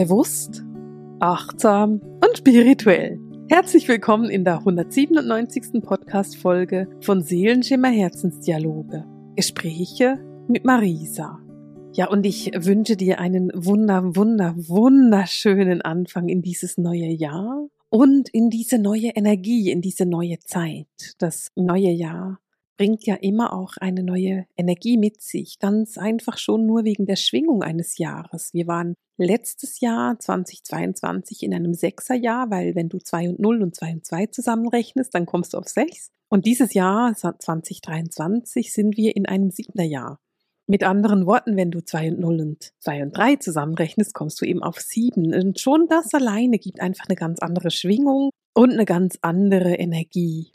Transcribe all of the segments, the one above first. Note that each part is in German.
bewusst, achtsam und spirituell. Herzlich willkommen in der 197. Podcast-Folge von Seelenschimmer Herzensdialoge. Gespräche mit Marisa. Ja, und ich wünsche dir einen wunder, wunder, wunderschönen Anfang in dieses neue Jahr und in diese neue Energie, in diese neue Zeit. Das neue Jahr bringt ja immer auch eine neue Energie mit sich. Ganz einfach schon nur wegen der Schwingung eines Jahres. Wir waren letztes Jahr 2022 in einem Sechserjahr, weil wenn du 2 und 0 und 2 und 2 zusammenrechnest, dann kommst du auf 6. Und dieses Jahr 2023 sind wir in einem Siebnerjahr. Mit anderen Worten, wenn du 2 und 0 und 2 und 3 zusammenrechnest, kommst du eben auf 7. Und schon das alleine gibt einfach eine ganz andere Schwingung und eine ganz andere Energie.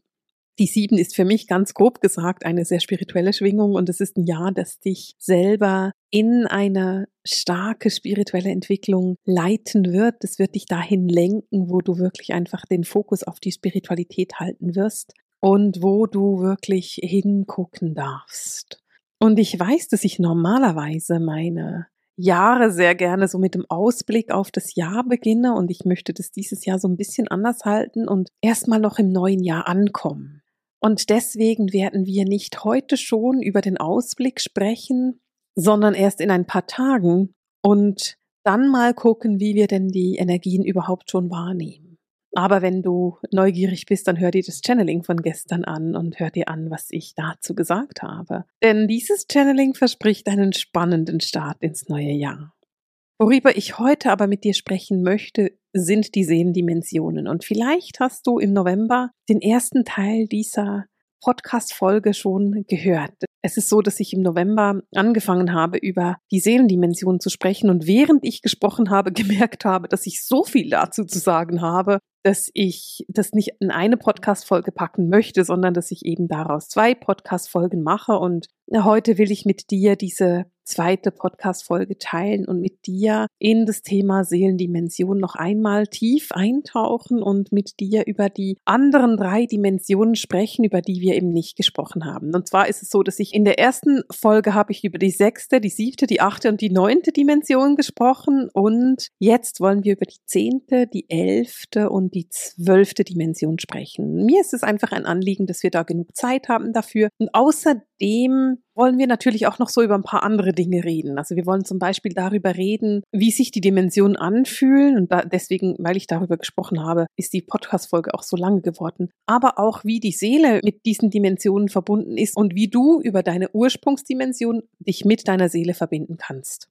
Die sieben ist für mich ganz grob gesagt eine sehr spirituelle Schwingung und es ist ein Jahr, das dich selber in eine starke spirituelle Entwicklung leiten wird. Es wird dich dahin lenken, wo du wirklich einfach den Fokus auf die Spiritualität halten wirst und wo du wirklich hingucken darfst. Und ich weiß, dass ich normalerweise meine Jahre sehr gerne so mit dem Ausblick auf das Jahr beginne und ich möchte das dieses Jahr so ein bisschen anders halten und erstmal noch im neuen Jahr ankommen. Und deswegen werden wir nicht heute schon über den Ausblick sprechen, sondern erst in ein paar Tagen und dann mal gucken, wie wir denn die Energien überhaupt schon wahrnehmen. Aber wenn du neugierig bist, dann hör dir das Channeling von gestern an und hör dir an, was ich dazu gesagt habe. Denn dieses Channeling verspricht einen spannenden Start ins neue Jahr. Worüber ich heute aber mit dir sprechen möchte, sind die Seelendimensionen. Und vielleicht hast du im November den ersten Teil dieser Podcast-Folge schon gehört. Es ist so, dass ich im November angefangen habe, über die Seelendimension zu sprechen und während ich gesprochen habe, gemerkt habe, dass ich so viel dazu zu sagen habe, dass ich das nicht in eine Podcast-Folge packen möchte, sondern dass ich eben daraus zwei Podcast-Folgen mache. Und heute will ich mit dir diese zweite Podcast-Folge teilen und mit dir in das Thema Seelendimension noch einmal tief eintauchen und mit dir über die anderen drei Dimensionen sprechen, über die wir eben nicht gesprochen haben. Und zwar ist es so, dass ich in der ersten Folge habe ich über die sechste, die siebte, die achte und die neunte Dimension gesprochen und jetzt wollen wir über die zehnte, die elfte und die zwölfte Dimension sprechen. Mir ist es einfach ein Anliegen, dass wir da genug Zeit haben dafür und außerdem wollen wir natürlich auch noch so über ein paar andere Dinge reden. Also wir wollen zum Beispiel darüber reden, wie sich die Dimensionen anfühlen. Und da, deswegen, weil ich darüber gesprochen habe, ist die Podcast-Folge auch so lange geworden. Aber auch, wie die Seele mit diesen Dimensionen verbunden ist und wie du über deine Ursprungsdimension dich mit deiner Seele verbinden kannst.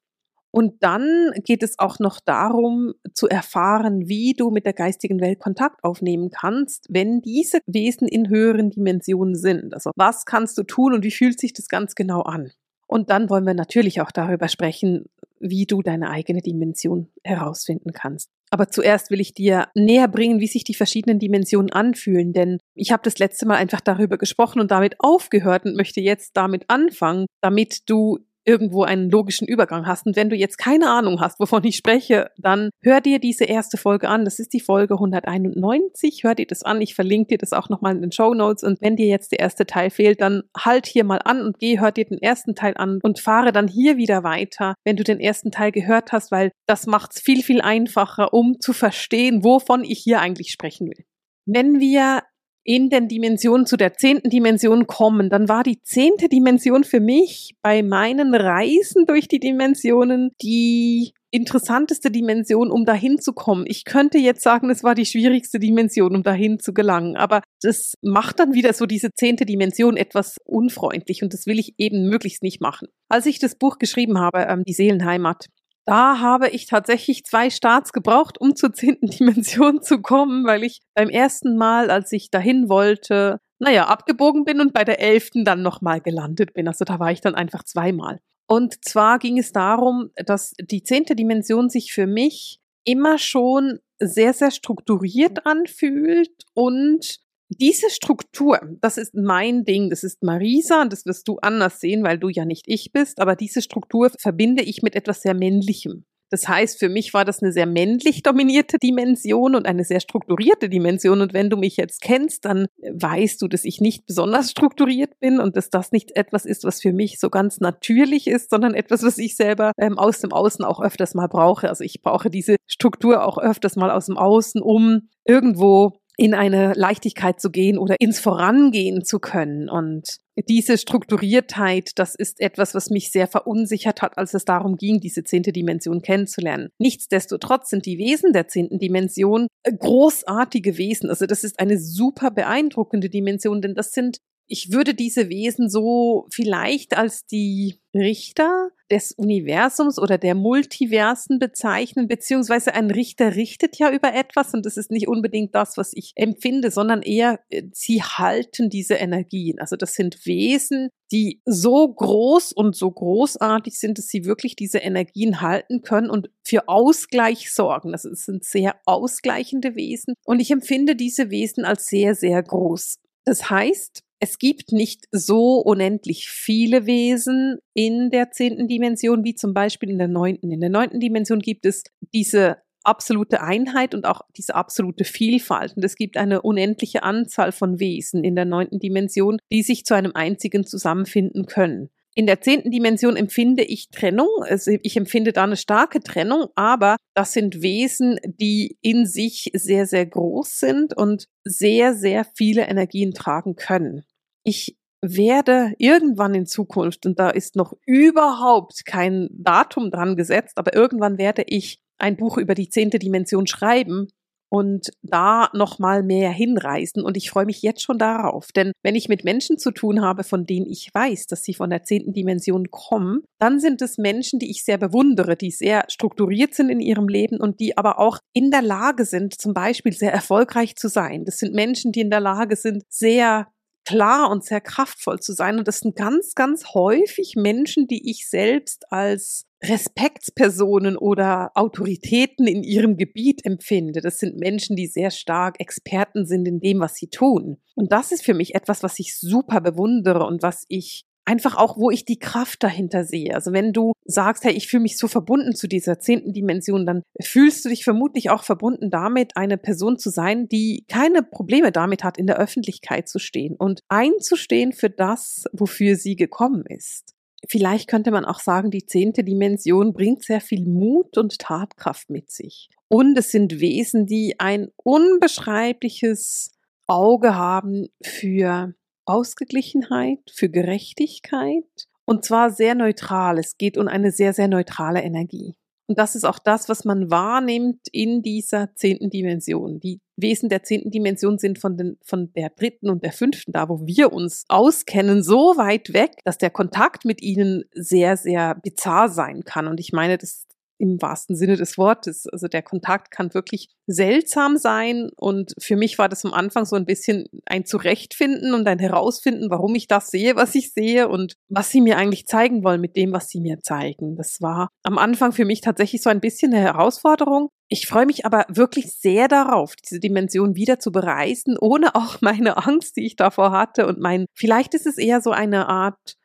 Und dann geht es auch noch darum zu erfahren, wie du mit der geistigen Welt Kontakt aufnehmen kannst, wenn diese Wesen in höheren Dimensionen sind. Also was kannst du tun und wie fühlt sich das ganz genau an? Und dann wollen wir natürlich auch darüber sprechen, wie du deine eigene Dimension herausfinden kannst. Aber zuerst will ich dir näher bringen, wie sich die verschiedenen Dimensionen anfühlen, denn ich habe das letzte Mal einfach darüber gesprochen und damit aufgehört und möchte jetzt damit anfangen, damit du irgendwo einen logischen Übergang hast. Und wenn du jetzt keine Ahnung hast, wovon ich spreche, dann hör dir diese erste Folge an. Das ist die Folge 191. Hör dir das an. Ich verlinke dir das auch nochmal in den Show Notes. Und wenn dir jetzt der erste Teil fehlt, dann halt hier mal an und geh, hör dir den ersten Teil an und fahre dann hier wieder weiter, wenn du den ersten Teil gehört hast, weil das macht es viel, viel einfacher, um zu verstehen, wovon ich hier eigentlich sprechen will. Wenn wir in den Dimensionen zu der zehnten Dimension kommen, dann war die zehnte Dimension für mich bei meinen Reisen durch die Dimensionen die interessanteste Dimension, um dahin zu kommen. Ich könnte jetzt sagen, es war die schwierigste Dimension, um dahin zu gelangen, aber das macht dann wieder so diese zehnte Dimension etwas unfreundlich und das will ich eben möglichst nicht machen. Als ich das Buch geschrieben habe, ähm, die Seelenheimat, da habe ich tatsächlich zwei Starts gebraucht, um zur zehnten Dimension zu kommen, weil ich beim ersten Mal, als ich dahin wollte, naja, abgebogen bin und bei der elften dann nochmal gelandet bin. Also da war ich dann einfach zweimal. Und zwar ging es darum, dass die zehnte Dimension sich für mich immer schon sehr, sehr strukturiert anfühlt und diese Struktur, das ist mein Ding, das ist Marisa und das wirst du anders sehen, weil du ja nicht ich bist, aber diese Struktur verbinde ich mit etwas sehr Männlichem. Das heißt, für mich war das eine sehr männlich dominierte Dimension und eine sehr strukturierte Dimension. Und wenn du mich jetzt kennst, dann weißt du, dass ich nicht besonders strukturiert bin und dass das nicht etwas ist, was für mich so ganz natürlich ist, sondern etwas, was ich selber ähm, aus dem Außen auch öfters mal brauche. Also ich brauche diese Struktur auch öfters mal aus dem Außen, um irgendwo in eine Leichtigkeit zu gehen oder ins Vorangehen zu können. Und diese Strukturiertheit, das ist etwas, was mich sehr verunsichert hat, als es darum ging, diese zehnte Dimension kennenzulernen. Nichtsdestotrotz sind die Wesen der zehnten Dimension großartige Wesen. Also das ist eine super beeindruckende Dimension, denn das sind ich würde diese Wesen so vielleicht als die Richter des Universums oder der Multiversen bezeichnen, beziehungsweise ein Richter richtet ja über etwas und das ist nicht unbedingt das, was ich empfinde, sondern eher, äh, sie halten diese Energien. Also das sind Wesen, die so groß und so großartig sind, dass sie wirklich diese Energien halten können und für Ausgleich sorgen. Also es sind sehr ausgleichende Wesen und ich empfinde diese Wesen als sehr, sehr groß. Das heißt, es gibt nicht so unendlich viele Wesen in der zehnten Dimension wie zum Beispiel in der neunten. In der neunten Dimension gibt es diese absolute Einheit und auch diese absolute Vielfalt. Und es gibt eine unendliche Anzahl von Wesen in der neunten Dimension, die sich zu einem einzigen zusammenfinden können. In der zehnten Dimension empfinde ich Trennung. Also ich empfinde da eine starke Trennung, aber das sind Wesen, die in sich sehr, sehr groß sind und sehr, sehr viele Energien tragen können. Ich werde irgendwann in Zukunft, und da ist noch überhaupt kein Datum dran gesetzt, aber irgendwann werde ich ein Buch über die zehnte Dimension schreiben und da nochmal mehr hinreisen. Und ich freue mich jetzt schon darauf. Denn wenn ich mit Menschen zu tun habe, von denen ich weiß, dass sie von der zehnten Dimension kommen, dann sind es Menschen, die ich sehr bewundere, die sehr strukturiert sind in ihrem Leben und die aber auch in der Lage sind, zum Beispiel sehr erfolgreich zu sein. Das sind Menschen, die in der Lage sind, sehr klar und sehr kraftvoll zu sein. Und das sind ganz, ganz häufig Menschen, die ich selbst als Respektspersonen oder Autoritäten in ihrem Gebiet empfinde. Das sind Menschen, die sehr stark Experten sind in dem, was sie tun. Und das ist für mich etwas, was ich super bewundere und was ich einfach auch, wo ich die Kraft dahinter sehe. Also wenn du sagst, hey, ich fühle mich so verbunden zu dieser zehnten Dimension, dann fühlst du dich vermutlich auch verbunden damit, eine Person zu sein, die keine Probleme damit hat, in der Öffentlichkeit zu stehen und einzustehen für das, wofür sie gekommen ist. Vielleicht könnte man auch sagen, die zehnte Dimension bringt sehr viel Mut und Tatkraft mit sich. Und es sind Wesen, die ein unbeschreibliches Auge haben für Ausgeglichenheit, für Gerechtigkeit und zwar sehr neutral. Es geht um eine sehr, sehr neutrale Energie. Und das ist auch das, was man wahrnimmt in dieser zehnten Dimension. Die Wesen der zehnten Dimension sind von, den, von der dritten und der fünften, da wo wir uns auskennen, so weit weg, dass der Kontakt mit ihnen sehr, sehr bizarr sein kann. Und ich meine, das im wahrsten Sinne des Wortes. Also der Kontakt kann wirklich seltsam sein und für mich war das am Anfang so ein bisschen ein Zurechtfinden und ein Herausfinden, warum ich das sehe, was ich sehe und was sie mir eigentlich zeigen wollen mit dem, was sie mir zeigen. Das war am Anfang für mich tatsächlich so ein bisschen eine Herausforderung. Ich freue mich aber wirklich sehr darauf, diese Dimension wieder zu bereisen, ohne auch meine Angst, die ich davor hatte und mein, vielleicht ist es eher so eine Art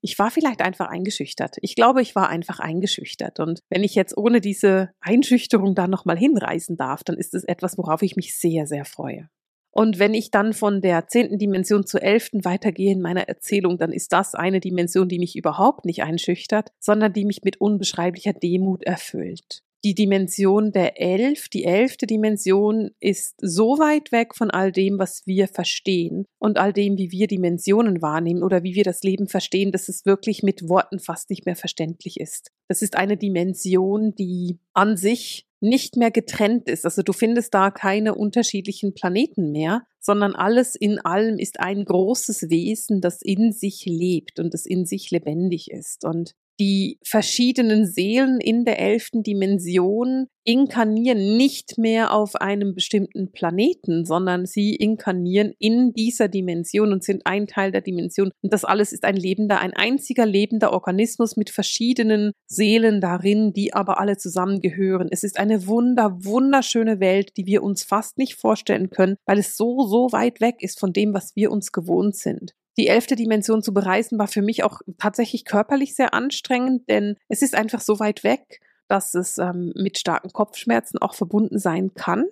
ich war vielleicht einfach eingeschüchtert. Ich glaube, ich war einfach eingeschüchtert. Und wenn ich jetzt ohne diese Einschüchterung da nochmal hinreisen darf, dann ist es etwas, worauf ich mich sehr, sehr freue. Und wenn ich dann von der zehnten Dimension zur elften weitergehe in meiner Erzählung, dann ist das eine Dimension, die mich überhaupt nicht einschüchtert, sondern die mich mit unbeschreiblicher Demut erfüllt die Dimension der Elf, die elfte Dimension ist so weit weg von all dem, was wir verstehen und all dem, wie wir Dimensionen wahrnehmen oder wie wir das Leben verstehen, dass es wirklich mit Worten fast nicht mehr verständlich ist. Das ist eine Dimension, die an sich nicht mehr getrennt ist. Also du findest da keine unterschiedlichen Planeten mehr, sondern alles in allem ist ein großes Wesen, das in sich lebt und das in sich lebendig ist. Und die verschiedenen Seelen in der elften Dimension inkarnieren nicht mehr auf einem bestimmten Planeten, sondern sie inkarnieren in dieser Dimension und sind ein Teil der Dimension. Und das alles ist ein lebender, ein einziger lebender Organismus mit verschiedenen Seelen darin, die aber alle zusammengehören. Es ist eine wunder, wunderschöne Welt, die wir uns fast nicht vorstellen können, weil es so, so weit weg ist von dem, was wir uns gewohnt sind die elfte Dimension zu bereisen, war für mich auch tatsächlich körperlich sehr anstrengend, denn es ist einfach so weit weg dass es ähm, mit starken Kopfschmerzen auch verbunden sein kann.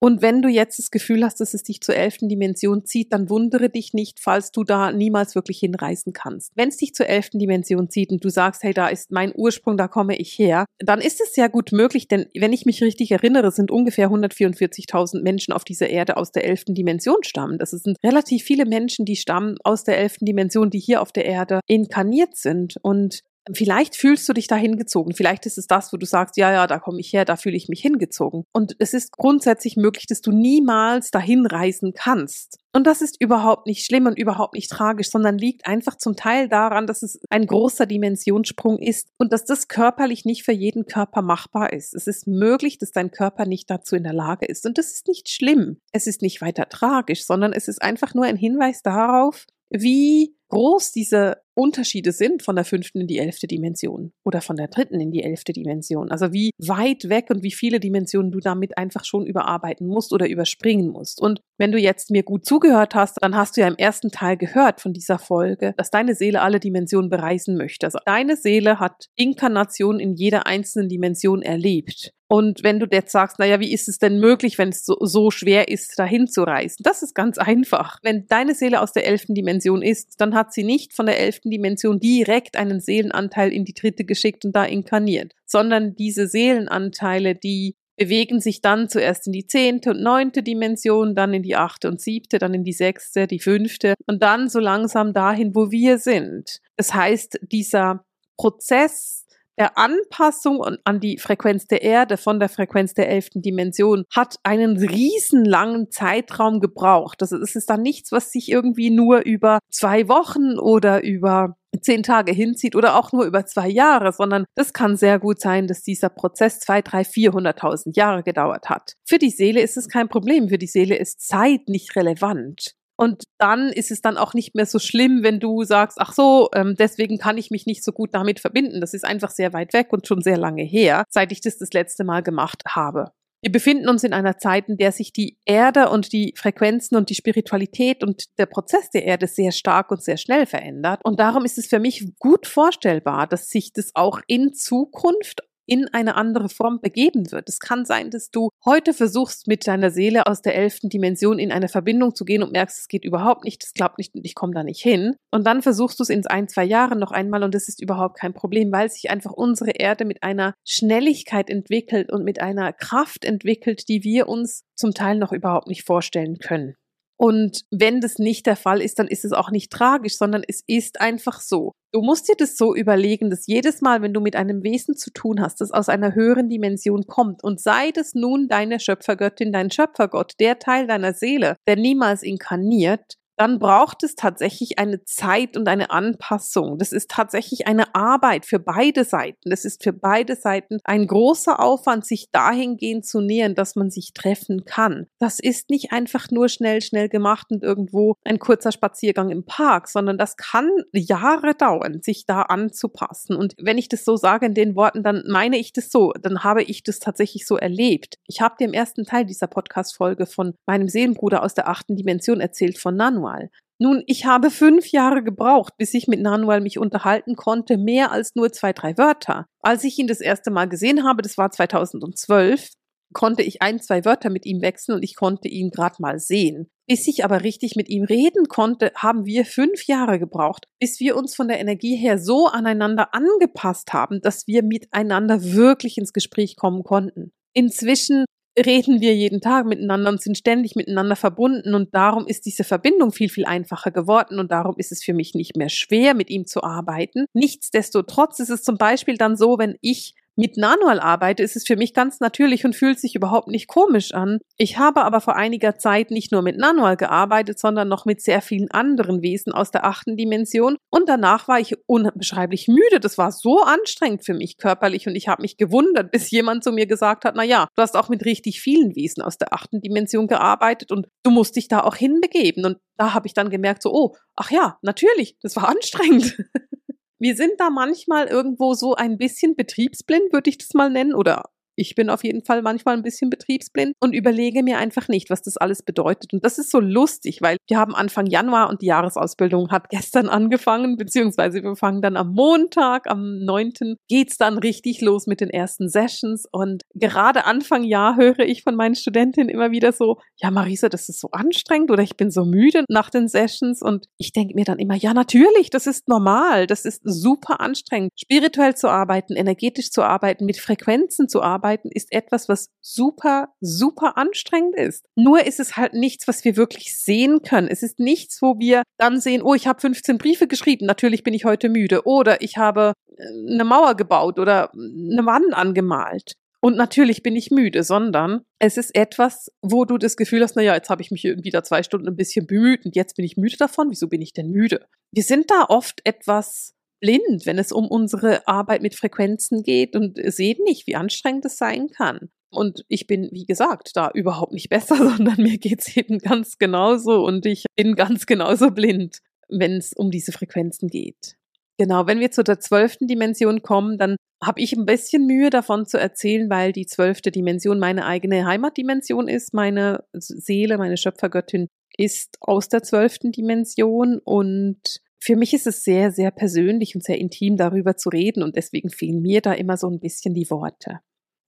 Und wenn du jetzt das Gefühl hast, dass es dich zur elften Dimension zieht, dann wundere dich nicht, falls du da niemals wirklich hinreisen kannst. Wenn es dich zur elften Dimension zieht und du sagst, hey, da ist mein Ursprung, da komme ich her, dann ist es sehr gut möglich, denn wenn ich mich richtig erinnere, sind ungefähr 144.000 Menschen auf dieser Erde aus der elften Dimension stammen. Das sind relativ viele Menschen, die stammen aus der elften Dimension, die hier auf der Erde inkarniert sind. Und Vielleicht fühlst du dich da hingezogen. Vielleicht ist es das, wo du sagst, ja, ja, da komme ich her, da fühle ich mich hingezogen. Und es ist grundsätzlich möglich, dass du niemals dahin reisen kannst. Und das ist überhaupt nicht schlimm und überhaupt nicht tragisch, sondern liegt einfach zum Teil daran, dass es ein großer Dimensionssprung ist und dass das körperlich nicht für jeden Körper machbar ist. Es ist möglich, dass dein Körper nicht dazu in der Lage ist. Und das ist nicht schlimm. Es ist nicht weiter tragisch, sondern es ist einfach nur ein Hinweis darauf, wie groß diese Unterschiede sind von der fünften in die elfte Dimension oder von der dritten in die elfte Dimension. Also wie weit weg und wie viele Dimensionen du damit einfach schon überarbeiten musst oder überspringen musst. Und wenn du jetzt mir gut zugehört hast, dann hast du ja im ersten Teil gehört von dieser Folge, dass deine Seele alle Dimensionen bereisen möchte. Also deine Seele hat Inkarnation in jeder einzelnen Dimension erlebt. Und wenn du jetzt sagst, naja, wie ist es denn möglich, wenn es so, so schwer ist, dahin zu reisen? Das ist ganz einfach. Wenn deine Seele aus der elften Dimension ist, dann hat sie nicht von der elften Dimension direkt einen Seelenanteil in die dritte geschickt und da inkarniert, sondern diese Seelenanteile, die bewegen sich dann zuerst in die zehnte und neunte Dimension, dann in die achte und siebte, dann in die sechste, die fünfte und dann so langsam dahin, wo wir sind. Das heißt, dieser Prozess der Anpassung an die Frequenz der Erde von der Frequenz der elften Dimension hat einen riesenlangen Zeitraum gebraucht. Das ist dann nichts, was sich irgendwie nur über zwei Wochen oder über zehn Tage hinzieht oder auch nur über zwei Jahre, sondern das kann sehr gut sein, dass dieser Prozess zwei, drei, vierhunderttausend Jahre gedauert hat. Für die Seele ist es kein Problem. Für die Seele ist Zeit nicht relevant. Und dann ist es dann auch nicht mehr so schlimm, wenn du sagst, ach so, ähm, deswegen kann ich mich nicht so gut damit verbinden. Das ist einfach sehr weit weg und schon sehr lange her, seit ich das das letzte Mal gemacht habe. Wir befinden uns in einer Zeit, in der sich die Erde und die Frequenzen und die Spiritualität und der Prozess der Erde sehr stark und sehr schnell verändert. Und darum ist es für mich gut vorstellbar, dass sich das auch in Zukunft in eine andere Form begeben wird. Es kann sein, dass du heute versuchst, mit deiner Seele aus der elften Dimension in eine Verbindung zu gehen und merkst, es geht überhaupt nicht, es klappt nicht und ich komme da nicht hin. Und dann versuchst du es in ein, zwei Jahren noch einmal und das ist überhaupt kein Problem, weil sich einfach unsere Erde mit einer Schnelligkeit entwickelt und mit einer Kraft entwickelt, die wir uns zum Teil noch überhaupt nicht vorstellen können. Und wenn das nicht der Fall ist, dann ist es auch nicht tragisch, sondern es ist einfach so. Du musst dir das so überlegen, dass jedes Mal, wenn du mit einem Wesen zu tun hast, das aus einer höheren Dimension kommt, und sei das nun deine Schöpfergöttin, dein Schöpfergott, der Teil deiner Seele, der niemals inkarniert, dann braucht es tatsächlich eine Zeit und eine Anpassung. Das ist tatsächlich eine Arbeit für beide Seiten. Das ist für beide Seiten ein großer Aufwand, sich dahingehend zu nähern, dass man sich treffen kann. Das ist nicht einfach nur schnell, schnell gemacht und irgendwo ein kurzer Spaziergang im Park, sondern das kann Jahre dauern, sich da anzupassen. Und wenn ich das so sage in den Worten, dann meine ich das so. Dann habe ich das tatsächlich so erlebt. Ich habe dir im ersten Teil dieser Podcast-Folge von meinem Seelenbruder aus der achten Dimension erzählt, von Nanu Nanual. Nun, ich habe fünf Jahre gebraucht, bis ich mit Nanual mich unterhalten konnte, mehr als nur zwei, drei Wörter. Als ich ihn das erste Mal gesehen habe, das war 2012, konnte ich ein, zwei Wörter mit ihm wechseln und ich konnte ihn gerade mal sehen. Bis ich aber richtig mit ihm reden konnte, haben wir fünf Jahre gebraucht, bis wir uns von der Energie her so aneinander angepasst haben, dass wir miteinander wirklich ins Gespräch kommen konnten. Inzwischen reden wir jeden Tag miteinander und sind ständig miteinander verbunden und darum ist diese Verbindung viel, viel einfacher geworden und darum ist es für mich nicht mehr schwer, mit ihm zu arbeiten. Nichtsdestotrotz ist es zum Beispiel dann so, wenn ich mit Nanual arbeite, ist es für mich ganz natürlich und fühlt sich überhaupt nicht komisch an. Ich habe aber vor einiger Zeit nicht nur mit Nanual gearbeitet, sondern noch mit sehr vielen anderen Wesen aus der achten Dimension und danach war ich unbeschreiblich müde. Das war so anstrengend für mich körperlich und ich habe mich gewundert, bis jemand zu mir gesagt hat, na ja, du hast auch mit richtig vielen Wesen aus der achten Dimension gearbeitet und du musst dich da auch hinbegeben und da habe ich dann gemerkt so, oh, ach ja, natürlich, das war anstrengend. wir sind da manchmal irgendwo so ein bisschen betriebsblind, würde ich das mal nennen, oder ich bin auf jeden Fall manchmal ein bisschen betriebsblind und überlege mir einfach nicht, was das alles bedeutet. Und das ist so lustig, weil wir haben Anfang Januar und die Jahresausbildung hat gestern angefangen, beziehungsweise wir fangen dann am Montag, am 9. geht's dann richtig los mit den ersten Sessions. Und gerade Anfang Jahr höre ich von meinen Studentinnen immer wieder so, ja Marisa, das ist so anstrengend oder ich bin so müde nach den Sessions. Und ich denke mir dann immer, ja natürlich, das ist normal, das ist super anstrengend. Spirituell zu arbeiten, energetisch zu arbeiten, mit Frequenzen zu arbeiten, arbeiten ist etwas, was super, super anstrengend ist. Nur ist es halt nichts, was wir wirklich sehen können. Es ist nichts, wo wir dann sehen, oh, ich habe 15 Briefe geschrieben, natürlich bin ich heute müde. Oder ich habe äh, eine Mauer gebaut oder eine Wand angemalt. Und natürlich bin ich müde, sondern es ist etwas, wo du das Gefühl hast, naja, jetzt habe ich mich da zwei Stunden ein bisschen bemüht und jetzt bin ich müde davon. Wieso bin ich denn müde? Wir sind da oft etwas blind, wenn es um unsere Arbeit mit Frequenzen geht und sehen nicht, wie anstrengend es sein kann. Und ich bin, wie gesagt, da überhaupt nicht besser, sondern mir geht es eben ganz genauso und ich bin ganz genauso blind, wenn es um diese Frequenzen geht. Genau, wenn wir zu der zwölften Dimension kommen, dann habe ich ein bisschen Mühe davon zu erzählen, weil die zwölfte Dimension meine eigene Heimatdimension ist. Meine Seele, meine Schöpfergöttin ist aus der zwölften Dimension und für mich ist es sehr, sehr persönlich und sehr intim darüber zu reden und deswegen fehlen mir da immer so ein bisschen die Worte.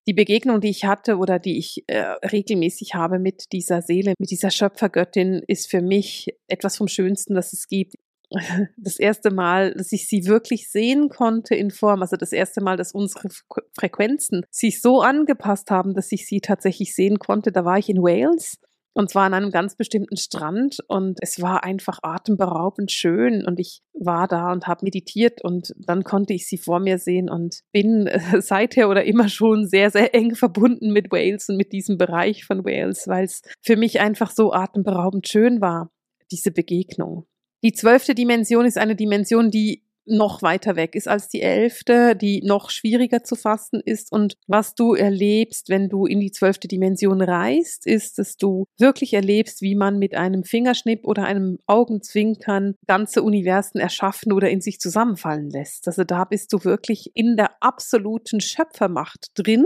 Die Begegnung, die ich hatte oder die ich äh, regelmäßig habe mit dieser Seele, mit dieser Schöpfergöttin, ist für mich etwas vom Schönsten, das es gibt. Das erste Mal, dass ich sie wirklich sehen konnte in Form, also das erste Mal, dass unsere Frequenzen sich so angepasst haben, dass ich sie tatsächlich sehen konnte, da war ich in Wales und zwar an einem ganz bestimmten Strand und es war einfach atemberaubend schön und ich war da und habe meditiert und dann konnte ich sie vor mir sehen und bin äh, seither oder immer schon sehr, sehr eng verbunden mit Wales und mit diesem Bereich von Wales, weil es für mich einfach so atemberaubend schön war, diese Begegnung. Die zwölfte Dimension ist eine Dimension, die noch weiter weg ist als die elfte, die noch schwieriger zu fassen ist. Und was du erlebst, wenn du in die zwölfte Dimension reist, ist, dass du wirklich erlebst, wie man mit einem Fingerschnipp oder einem Augenzwinkern ganze Universen erschaffen oder in sich zusammenfallen lässt. Also da bist du wirklich in der absoluten Schöpfermacht drin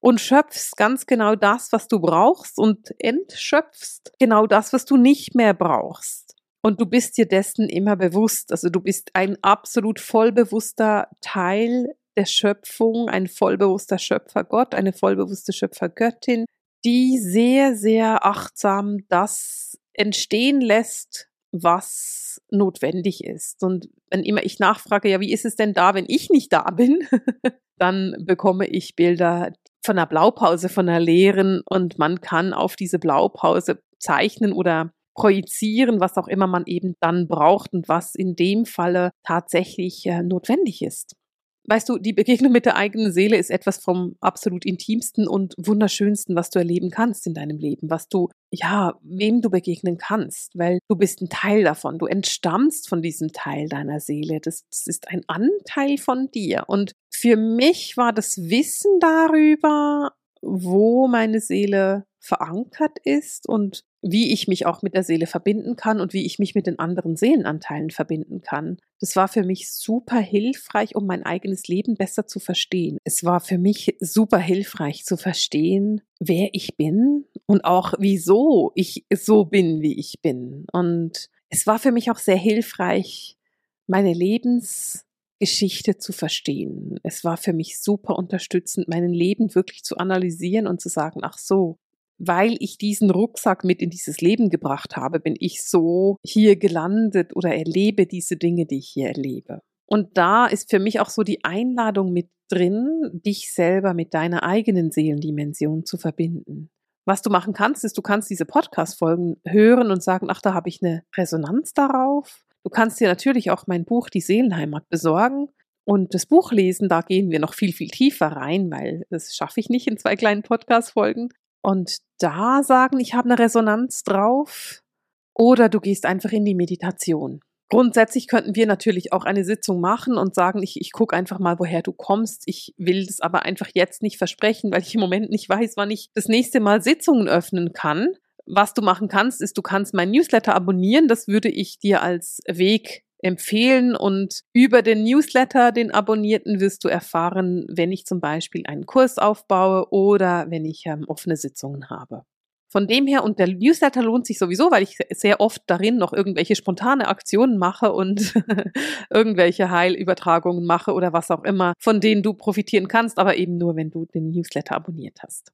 und schöpfst ganz genau das, was du brauchst und entschöpfst genau das, was du nicht mehr brauchst. Und du bist dir dessen immer bewusst. Also du bist ein absolut vollbewusster Teil der Schöpfung, ein vollbewusster Schöpfergott, eine vollbewusste Schöpfergöttin, die sehr, sehr achtsam das entstehen lässt, was notwendig ist. Und wenn immer ich nachfrage, ja, wie ist es denn da, wenn ich nicht da bin, dann bekomme ich Bilder von einer Blaupause, von einer leeren und man kann auf diese Blaupause zeichnen oder projizieren, was auch immer man eben dann braucht und was in dem Falle tatsächlich äh, notwendig ist. Weißt du, die Begegnung mit der eigenen Seele ist etwas vom absolut intimsten und wunderschönsten, was du erleben kannst in deinem Leben, was du, ja, wem du begegnen kannst, weil du bist ein Teil davon, du entstammst von diesem Teil deiner Seele, das, das ist ein Anteil von dir. Und für mich war das Wissen darüber, wo meine Seele verankert ist und wie ich mich auch mit der Seele verbinden kann und wie ich mich mit den anderen Seelenanteilen verbinden kann. Das war für mich super hilfreich, um mein eigenes Leben besser zu verstehen. Es war für mich super hilfreich zu verstehen, wer ich bin und auch wieso ich so bin, wie ich bin. Und es war für mich auch sehr hilfreich, meine Lebensgeschichte zu verstehen. Es war für mich super unterstützend, mein Leben wirklich zu analysieren und zu sagen, ach so, weil ich diesen Rucksack mit in dieses Leben gebracht habe, bin ich so hier gelandet oder erlebe diese Dinge, die ich hier erlebe. Und da ist für mich auch so die Einladung mit drin, dich selber mit deiner eigenen Seelendimension zu verbinden. Was du machen kannst, ist, du kannst diese Podcast-Folgen hören und sagen, ach, da habe ich eine Resonanz darauf. Du kannst dir natürlich auch mein Buch Die Seelenheimat besorgen und das Buch lesen, da gehen wir noch viel, viel tiefer rein, weil das schaffe ich nicht in zwei kleinen Podcast-Folgen und da sagen, ich habe eine Resonanz drauf. Oder du gehst einfach in die Meditation. Grundsätzlich könnten wir natürlich auch eine Sitzung machen und sagen, ich, ich gucke einfach mal, woher du kommst. Ich will das aber einfach jetzt nicht versprechen, weil ich im Moment nicht weiß, wann ich das nächste Mal Sitzungen öffnen kann. Was du machen kannst, ist, du kannst mein Newsletter abonnieren. Das würde ich dir als Weg empfehlen und über den Newsletter, den abonnierten, wirst du erfahren, wenn ich zum Beispiel einen Kurs aufbaue oder wenn ich ähm, offene Sitzungen habe. Von dem her, und der Newsletter lohnt sich sowieso, weil ich sehr oft darin noch irgendwelche spontane Aktionen mache und irgendwelche Heilübertragungen mache oder was auch immer, von denen du profitieren kannst, aber eben nur, wenn du den Newsletter abonniert hast.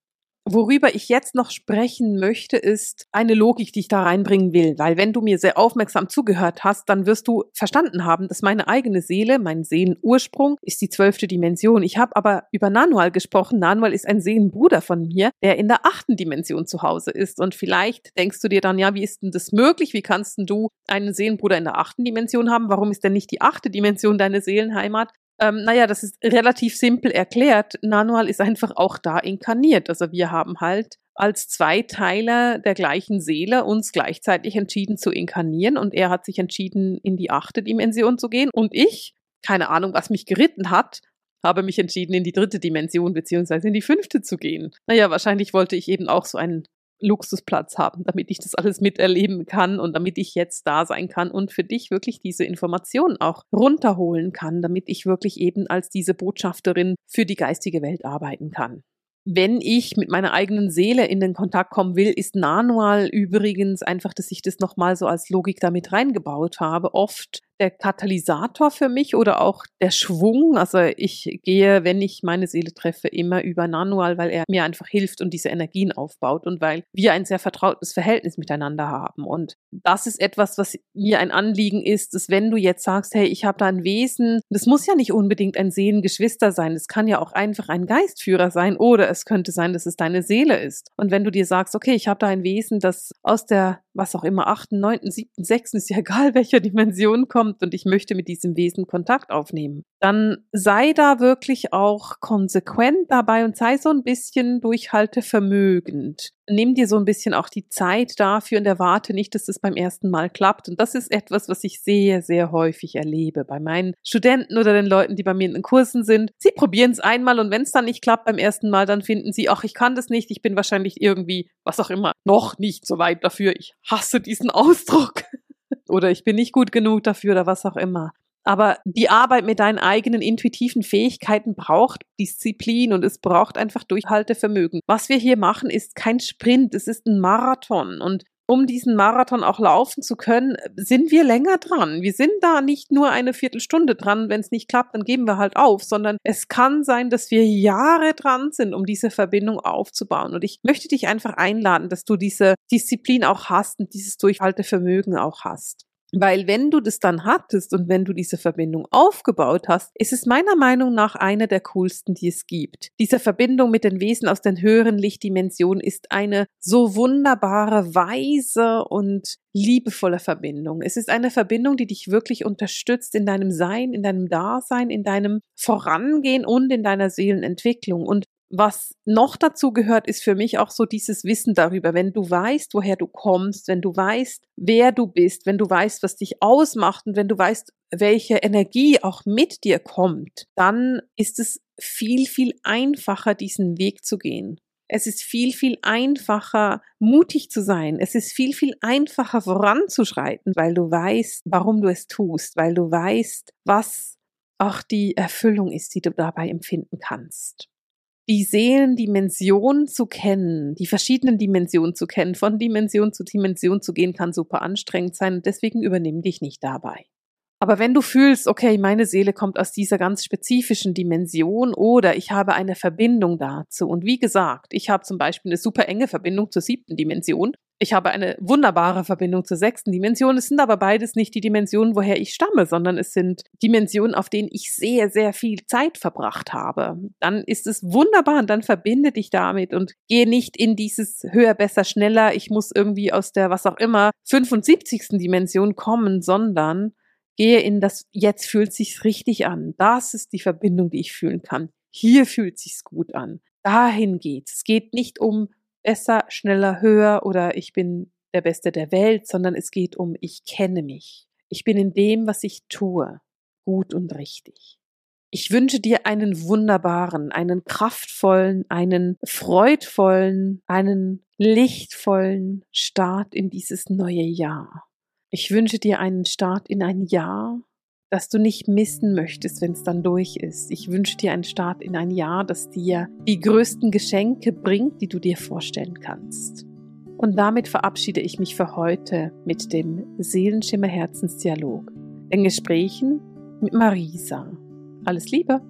Worüber ich jetzt noch sprechen möchte, ist eine Logik, die ich da reinbringen will. Weil wenn du mir sehr aufmerksam zugehört hast, dann wirst du verstanden haben, dass meine eigene Seele, mein Seelenursprung, ist die zwölfte Dimension. Ich habe aber über Nanual gesprochen. Nanual ist ein Seelenbruder von mir, der in der achten Dimension zu Hause ist. Und vielleicht denkst du dir dann, ja, wie ist denn das möglich? Wie kannst denn du einen Seelenbruder in der achten Dimension haben? Warum ist denn nicht die achte Dimension deine Seelenheimat? Ähm, naja, das ist relativ simpel erklärt. Nanual ist einfach auch da inkarniert. Also wir haben halt als zwei Teile der gleichen Seele uns gleichzeitig entschieden zu inkarnieren und er hat sich entschieden, in die achte Dimension zu gehen und ich, keine Ahnung, was mich geritten hat, habe mich entschieden, in die dritte Dimension beziehungsweise in die fünfte zu gehen. Naja, wahrscheinlich wollte ich eben auch so einen Luxusplatz haben, damit ich das alles miterleben kann und damit ich jetzt da sein kann und für dich wirklich diese Informationen auch runterholen kann, damit ich wirklich eben als diese Botschafterin für die geistige Welt arbeiten kann. Wenn ich mit meiner eigenen Seele in den Kontakt kommen will, ist Nanual übrigens einfach, dass ich das nochmal so als Logik damit reingebaut habe, oft der Katalysator für mich oder auch der Schwung. Also ich gehe, wenn ich meine Seele treffe, immer über Nanual, weil er mir einfach hilft und diese Energien aufbaut und weil wir ein sehr vertrautes Verhältnis miteinander haben. Und das ist etwas, was mir ein Anliegen ist, dass wenn du jetzt sagst, hey, ich habe da ein Wesen, das muss ja nicht unbedingt ein Seelengeschwister sein, es kann ja auch einfach ein Geistführer sein oder es könnte sein, dass es deine Seele ist. Und wenn du dir sagst, okay, ich habe da ein Wesen, das aus der, was auch immer, achten, neunten, siebten, sechsten, ist ja egal, welcher Dimension kommt, und ich möchte mit diesem Wesen Kontakt aufnehmen, dann sei da wirklich auch konsequent dabei und sei so ein bisschen durchhaltevermögend. Nimm dir so ein bisschen auch die Zeit dafür und erwarte nicht, dass es beim ersten Mal klappt. Und das ist etwas, was ich sehr, sehr häufig erlebe bei meinen Studenten oder den Leuten, die bei mir in den Kursen sind. Sie probieren es einmal und wenn es dann nicht klappt beim ersten Mal, dann finden sie, ach, ich kann das nicht, ich bin wahrscheinlich irgendwie, was auch immer, noch nicht so weit dafür. Ich hasse diesen Ausdruck oder ich bin nicht gut genug dafür oder was auch immer. Aber die Arbeit mit deinen eigenen intuitiven Fähigkeiten braucht Disziplin und es braucht einfach Durchhaltevermögen. Was wir hier machen, ist kein Sprint, es ist ein Marathon. Und um diesen Marathon auch laufen zu können, sind wir länger dran. Wir sind da nicht nur eine Viertelstunde dran. Wenn es nicht klappt, dann geben wir halt auf, sondern es kann sein, dass wir Jahre dran sind, um diese Verbindung aufzubauen. Und ich möchte dich einfach einladen, dass du diese Disziplin auch hast und dieses Durchhaltevermögen auch hast. Weil wenn du das dann hattest und wenn du diese Verbindung aufgebaut hast, ist es meiner Meinung nach eine der coolsten, die es gibt. Diese Verbindung mit den Wesen aus den höheren Lichtdimensionen ist eine so wunderbare, weise und liebevolle Verbindung. Es ist eine Verbindung, die dich wirklich unterstützt in deinem Sein, in deinem Dasein, in deinem Vorangehen und in deiner Seelenentwicklung. Und was noch dazu gehört, ist für mich auch so dieses Wissen darüber, wenn du weißt, woher du kommst, wenn du weißt, wer du bist, wenn du weißt, was dich ausmacht und wenn du weißt, welche Energie auch mit dir kommt, dann ist es viel, viel einfacher, diesen Weg zu gehen. Es ist viel, viel einfacher, mutig zu sein. Es ist viel, viel einfacher voranzuschreiten, weil du weißt, warum du es tust, weil du weißt, was auch die Erfüllung ist, die du dabei empfinden kannst die Seelendimension zu kennen, die verschiedenen Dimensionen zu kennen, von Dimension zu Dimension zu gehen, kann super anstrengend sein und deswegen übernimm dich nicht dabei. Aber wenn du fühlst, okay, meine Seele kommt aus dieser ganz spezifischen Dimension oder ich habe eine Verbindung dazu und wie gesagt, ich habe zum Beispiel eine super enge Verbindung zur siebten Dimension, ich habe eine wunderbare Verbindung zur sechsten Dimension. Es sind aber beides nicht die Dimensionen, woher ich stamme, sondern es sind Dimensionen, auf denen ich sehr, sehr viel Zeit verbracht habe. Dann ist es wunderbar und dann verbinde dich damit und gehe nicht in dieses höher, besser, schneller, ich muss irgendwie aus der, was auch immer, 75. Dimension kommen, sondern gehe in das, jetzt fühlt sich's richtig an. Das ist die Verbindung, die ich fühlen kann. Hier fühlt sich's gut an. Dahin geht's. Es geht nicht um besser, schneller, höher oder ich bin der Beste der Welt, sondern es geht um, ich kenne mich. Ich bin in dem, was ich tue, gut und richtig. Ich wünsche dir einen wunderbaren, einen kraftvollen, einen freudvollen, einen lichtvollen Start in dieses neue Jahr. Ich wünsche dir einen Start in ein Jahr, das du nicht missen möchtest, wenn es dann durch ist. Ich wünsche dir einen Start in ein Jahr, das dir die größten Geschenke bringt, die du dir vorstellen kannst. Und damit verabschiede ich mich für heute mit dem Seelenschimmer Herzensdialog, den Gesprächen mit Marisa. Alles Liebe!